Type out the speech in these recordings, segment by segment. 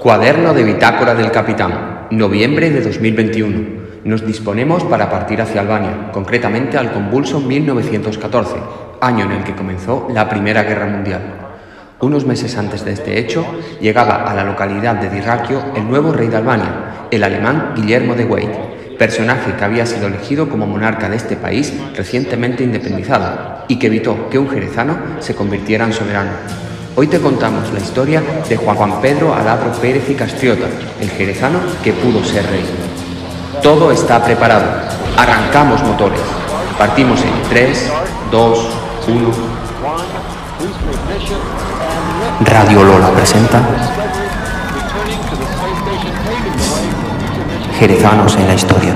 Cuaderno de bitácora del capitán, noviembre de 2021. Nos disponemos para partir hacia Albania, concretamente al convulso 1914, año en el que comenzó la Primera Guerra Mundial. Unos meses antes de este hecho, llegaba a la localidad de Dirraquio el nuevo rey de Albania, el alemán Guillermo de Wade, personaje que había sido elegido como monarca de este país recientemente independizado y que evitó que un jerezano se convirtiera en soberano. Hoy te contamos la historia de Juan Pedro Aladro Pérez y Castriota, el jerezano que pudo ser rey. Todo está preparado. Arrancamos motores. Partimos en 3, 2, 1. Radio Lola presenta Jerezanos en la historia.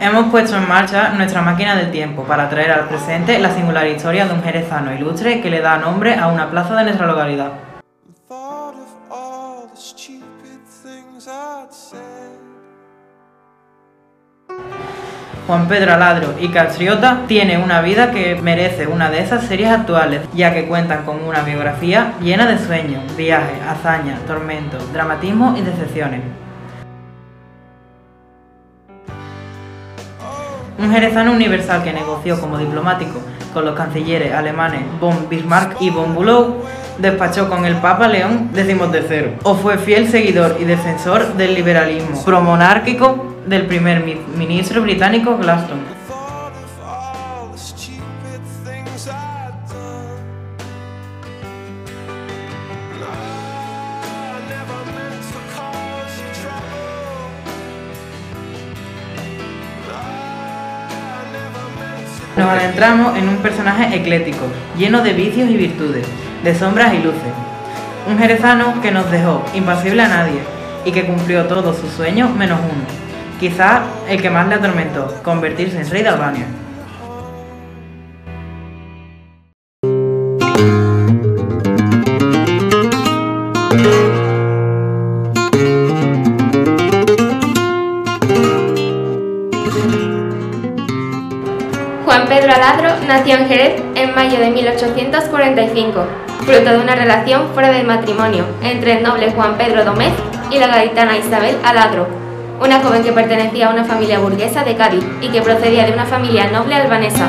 Hemos puesto en marcha nuestra máquina del tiempo para traer al presente la singular historia de un jerezano ilustre que le da nombre a una plaza de nuestra localidad. Juan Pedro Aladro y Castriota tiene una vida que merece una de esas series actuales, ya que cuentan con una biografía llena de sueños, viajes, hazañas, tormentos, dramatismo y decepciones. un jerezano universal que negoció como diplomático con los cancilleres alemanes von Bismarck y von Bülow, despachó con el Papa León XIII, o fue fiel seguidor y defensor del liberalismo promonárquico del primer ministro británico Gladstone. Nos adentramos en un personaje eclético, lleno de vicios y virtudes, de sombras y luces. Un jerezano que nos dejó impasible a nadie y que cumplió todos sus sueños menos uno, quizás el que más le atormentó, convertirse en rey de Albania. Pedro Aladro nació en Jerez en mayo de 1845, fruto de una relación fuera del matrimonio entre el noble Juan Pedro Domez y la gaditana Isabel Aladro, una joven que pertenecía a una familia burguesa de Cádiz y que procedía de una familia noble albanesa.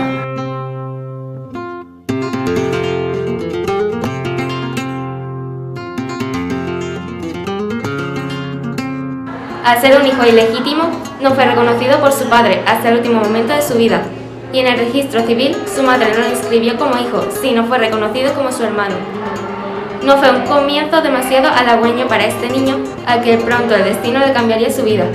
Al ser un hijo ilegítimo, no fue reconocido por su padre hasta el último momento de su vida, y en el registro civil su madre no lo inscribió como hijo, sino fue reconocido como su hermano. No fue un comienzo demasiado halagüeño para este niño, al que pronto el destino le cambiaría su vida.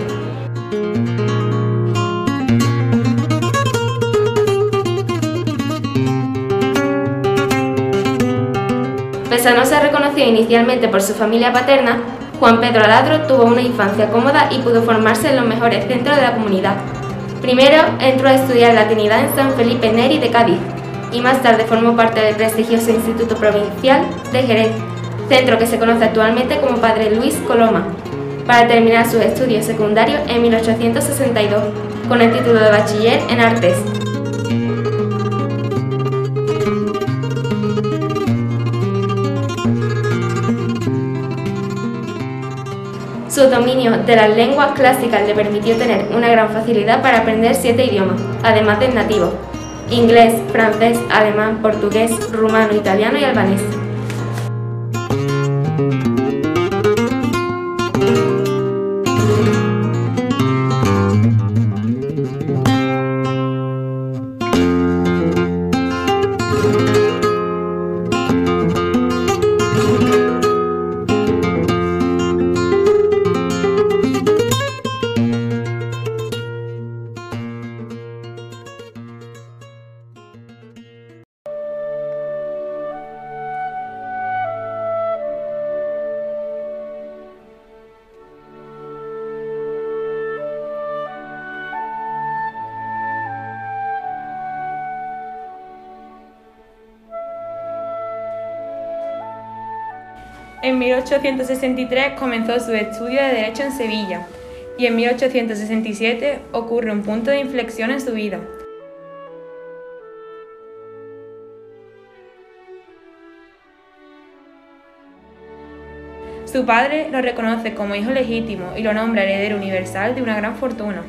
Pese a no ser reconocido inicialmente por su familia paterna, Juan Pedro Aladro tuvo una infancia cómoda y pudo formarse en los mejores centros de la comunidad, Primero entró a estudiar latinidad en San Felipe Neri de Cádiz y más tarde formó parte del prestigioso Instituto Provincial de Jerez, centro que se conoce actualmente como Padre Luis Coloma, para terminar sus estudios secundarios en 1862 con el título de bachiller en artes. Su dominio de las lenguas clásicas le permitió tener una gran facilidad para aprender siete idiomas, además del nativo, inglés, francés, alemán, portugués, rumano, italiano y albanés. 1863 comenzó su estudio de Derecho en Sevilla y en 1867 ocurre un punto de inflexión en su vida. Su padre lo reconoce como hijo legítimo y lo nombra heredero universal de una gran fortuna.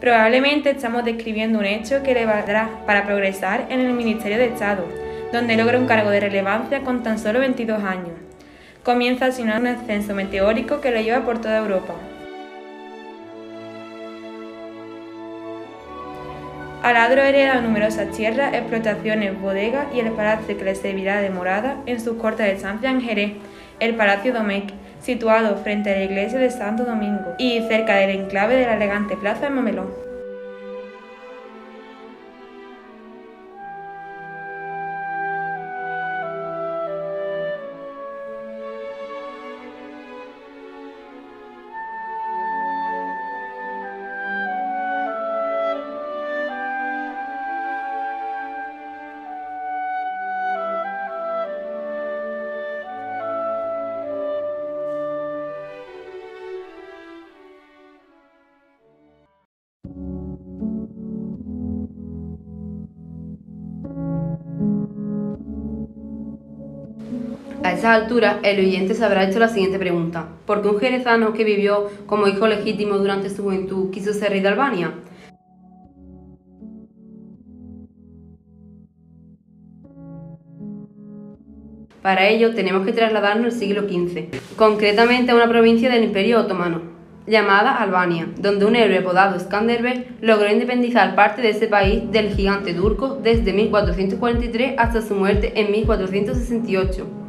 Probablemente estamos describiendo un hecho que le valdrá para progresar en el Ministerio de Estado, donde logra un cargo de relevancia con tan solo 22 años. Comienza así un ascenso meteórico que lo lleva por toda Europa. Aladro hereda numerosas tierras, explotaciones, bodegas y el palacio que le servirá de morada en sus cortas estancias en Jerez, el Palacio Domecq, situado frente a la iglesia de Santo Domingo y cerca del enclave de la elegante plaza de Mamelón. Esas alturas, el oyente se habrá hecho la siguiente pregunta. ¿Por qué un jerezano que vivió como hijo legítimo durante su juventud quiso ser rey de Albania? Para ello tenemos que trasladarnos al siglo XV, concretamente a una provincia del Imperio Otomano, llamada Albania, donde un héroe apodado Skanderbeg logró independizar parte de ese país del gigante turco desde 1443 hasta su muerte en 1468.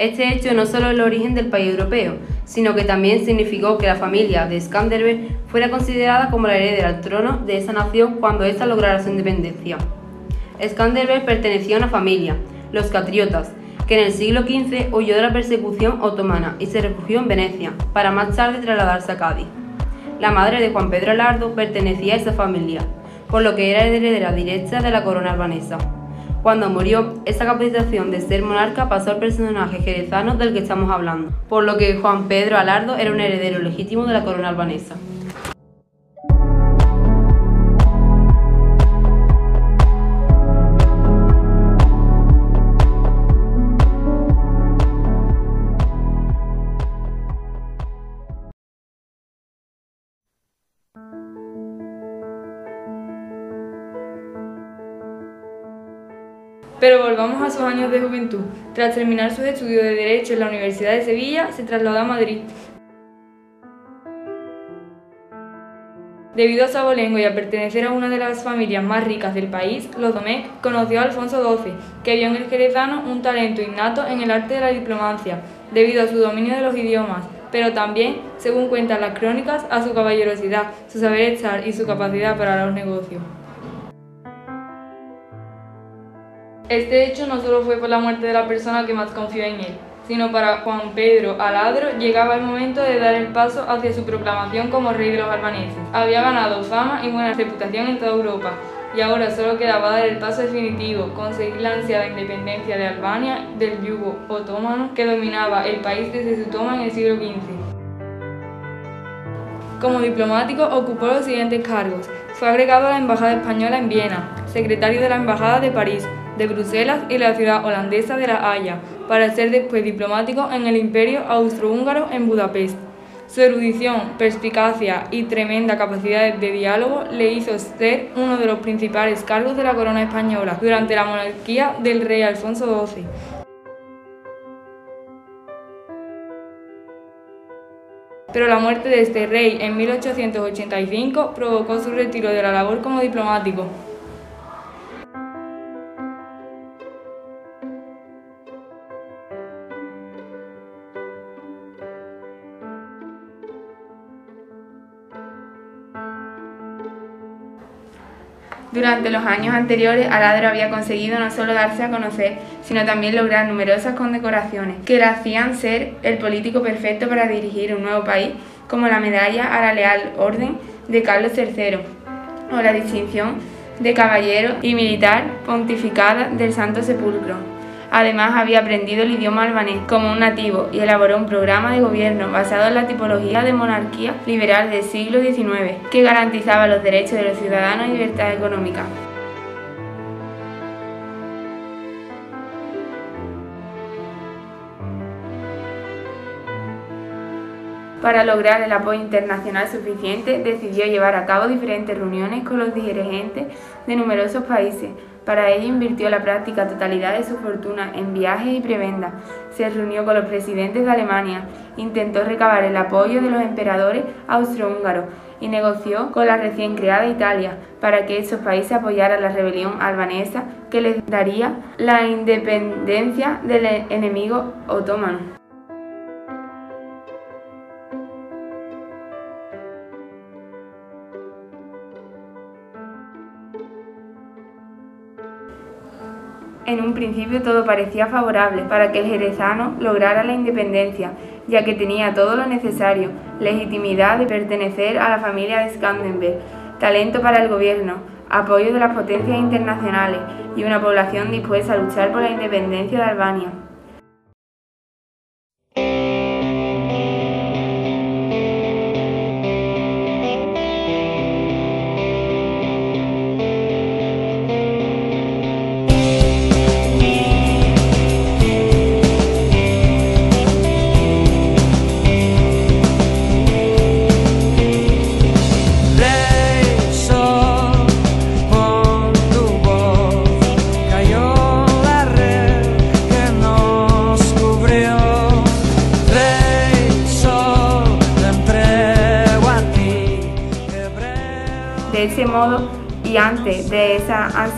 Este hecho no solo es el origen del país europeo, sino que también significó que la familia de Skanderbeg fuera considerada como la heredera al trono de esa nación cuando ésta lograra su independencia. Skanderbeg pertenecía a una familia, los catriotas, que en el siglo XV huyó de la persecución otomana y se refugió en Venecia, para más tarde trasladarse a Cádiz. La madre de Juan Pedro Alardo pertenecía a esa familia, por lo que era heredera directa de la corona albanesa. Cuando murió, esa capacitación de ser monarca pasó al personaje jerezano del que estamos hablando, por lo que Juan Pedro Alardo era un heredero legítimo de la corona albanesa. Pero volvamos a sus años de juventud. Tras terminar sus estudios de Derecho en la Universidad de Sevilla, se trasladó a Madrid. Debido a su abolengo y a pertenecer a una de las familias más ricas del país, los conoció a Alfonso XII, que vio en el jerezano un talento innato en el arte de la diplomacia, debido a su dominio de los idiomas, pero también, según cuentan las crónicas, a su caballerosidad, su saber estar y su capacidad para los negocios. Este hecho no solo fue por la muerte de la persona que más confió en él, sino para Juan Pedro Aladro llegaba el momento de dar el paso hacia su proclamación como rey de los albaneses. Había ganado fama y buena reputación en toda Europa, y ahora solo quedaba dar el paso definitivo, conseguir la ansiada independencia de Albania del yugo otomano que dominaba el país desde su toma en el siglo XV. Como diplomático ocupó los siguientes cargos. Fue agregado a la Embajada Española en Viena, secretario de la Embajada de París, de Bruselas y la ciudad holandesa de La Haya, para ser después diplomático en el Imperio Austrohúngaro en Budapest. Su erudición, perspicacia y tremenda capacidad de diálogo le hizo ser uno de los principales cargos de la corona española durante la monarquía del rey Alfonso XII. Pero la muerte de este rey en 1885 provocó su retiro de la labor como diplomático. Durante los años anteriores, Aladro había conseguido no solo darse a conocer, sino también lograr numerosas condecoraciones que le hacían ser el político perfecto para dirigir un nuevo país, como la medalla a la Leal Orden de Carlos III o la distinción de caballero y militar pontificada del Santo Sepulcro. Además, había aprendido el idioma albanés como un nativo y elaboró un programa de gobierno basado en la tipología de monarquía liberal del siglo XIX, que garantizaba los derechos de los ciudadanos y libertad económica. Para lograr el apoyo internacional suficiente, decidió llevar a cabo diferentes reuniones con los dirigentes de numerosos países, para ello invirtió la práctica totalidad de su fortuna en viajes y prebendas. Se reunió con los presidentes de Alemania, intentó recabar el apoyo de los emperadores austrohúngaros y negoció con la recién creada Italia para que esos países apoyaran la rebelión albanesa que les daría la independencia del enemigo otomano. En un principio todo parecía favorable para que el jerezano lograra la independencia, ya que tenía todo lo necesario, legitimidad de pertenecer a la familia de Skandenberg, talento para el gobierno, apoyo de las potencias internacionales y una población dispuesta a luchar por la independencia de Albania.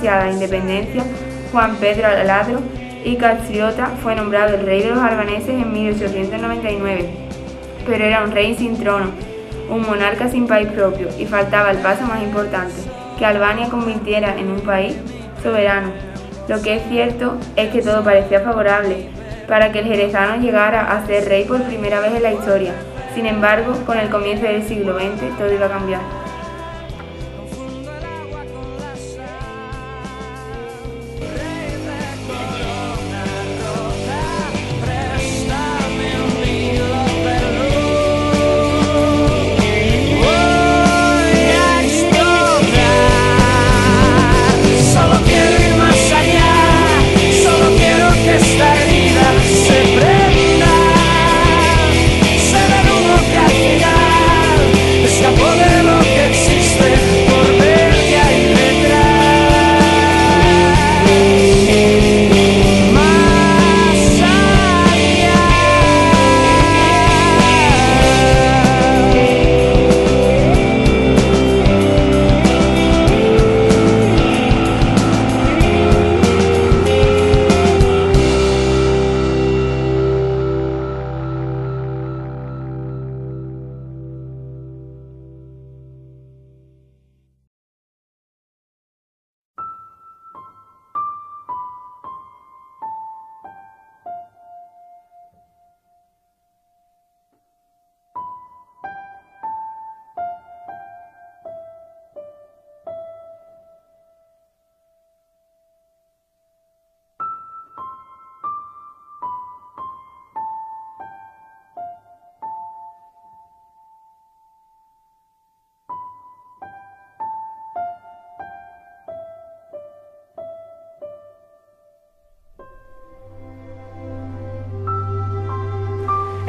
Esa ansiada independencia, Juan Pedro Aladro y Castriota fue nombrado el rey de los albaneses en 1899. Pero era un rey sin trono, un monarca sin país propio, y faltaba el paso más importante, que Albania convirtiera en un país soberano. Lo que es cierto es que todo parecía favorable para que el jerezano llegara a ser rey por primera vez en la historia. Sin embargo, con el comienzo del siglo XX todo iba a cambiar.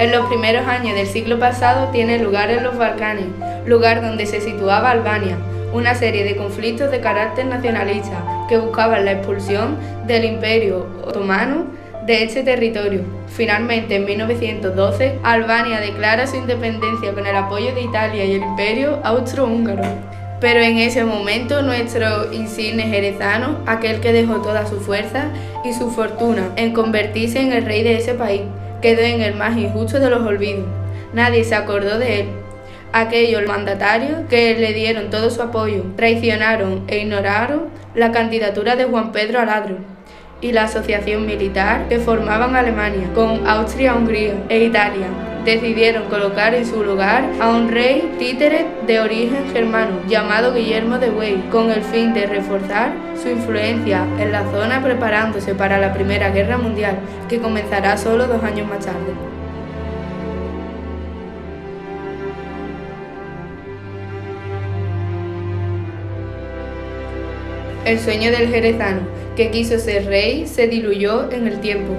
En los primeros años del siglo pasado tiene lugar en los Balcanes, lugar donde se situaba Albania, una serie de conflictos de carácter nacionalista que buscaban la expulsión del Imperio Otomano de este territorio. Finalmente, en 1912, Albania declara su independencia con el apoyo de Italia y el Imperio Austrohúngaro. Pero en ese momento nuestro insigne jerezano, aquel que dejó toda su fuerza y su fortuna en convertirse en el rey de ese país, quedó en el más injusto de los olvidos. Nadie se acordó de él, aquellos mandatarios que le dieron todo su apoyo, traicionaron e ignoraron la candidatura de Juan Pedro Aladro y la asociación militar que formaban Alemania con Austria-Hungría e Italia. Decidieron colocar en su lugar a un rey títere de origen germano llamado Guillermo de Wey, con el fin de reforzar su influencia en la zona preparándose para la Primera Guerra Mundial, que comenzará solo dos años más tarde. El sueño del jerezano, que quiso ser rey, se diluyó en el tiempo.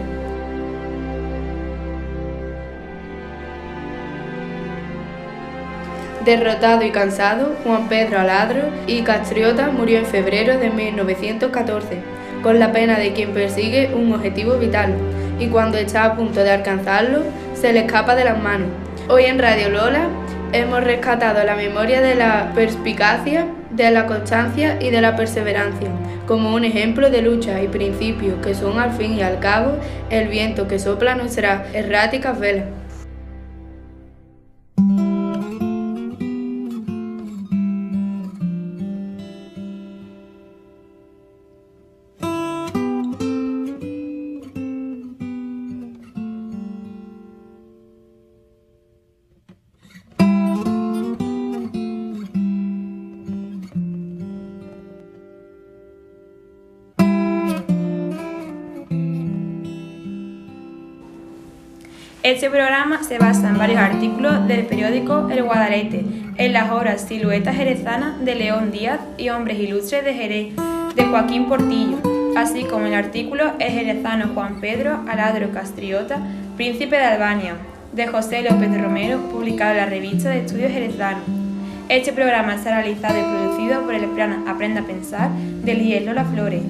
Derrotado y cansado, Juan Pedro Aladro y Castriota murió en febrero de 1914, con la pena de quien persigue un objetivo vital, y cuando está a punto de alcanzarlo, se le escapa de las manos. Hoy en Radio Lola hemos rescatado la memoria de la perspicacia de la constancia y de la perseverancia, como un ejemplo de lucha y principios que son al fin y al cabo el viento que sopla nuestras erráticas velas. Este programa se basa en varios artículos del periódico El Guadalete, en las obras Siluetas Jerezanas de León Díaz y Hombres Ilustres de Jerez, de Joaquín Portillo, así como el artículo El Jerezano Juan Pedro Aladro Castriota, Príncipe de Albania, de José López Romero, publicado en la revista de Estudios Jerezano. Este programa está realizado y producido por el plan Aprenda a Pensar del IES Lola Flores.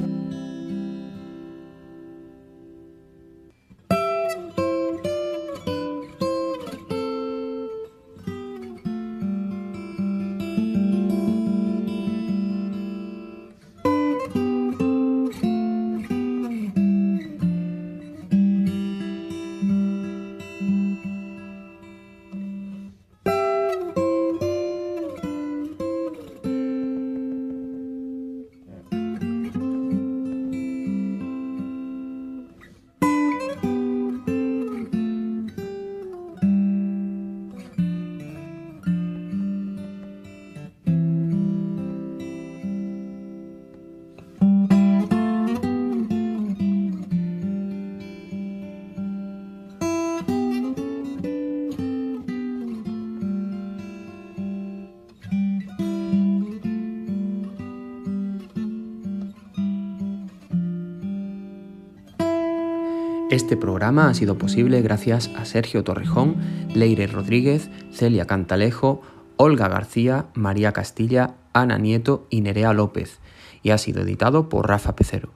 Este programa ha sido posible gracias a Sergio Torrejón, Leire Rodríguez, Celia Cantalejo, Olga García, María Castilla, Ana Nieto y Nerea López, y ha sido editado por Rafa Pecero.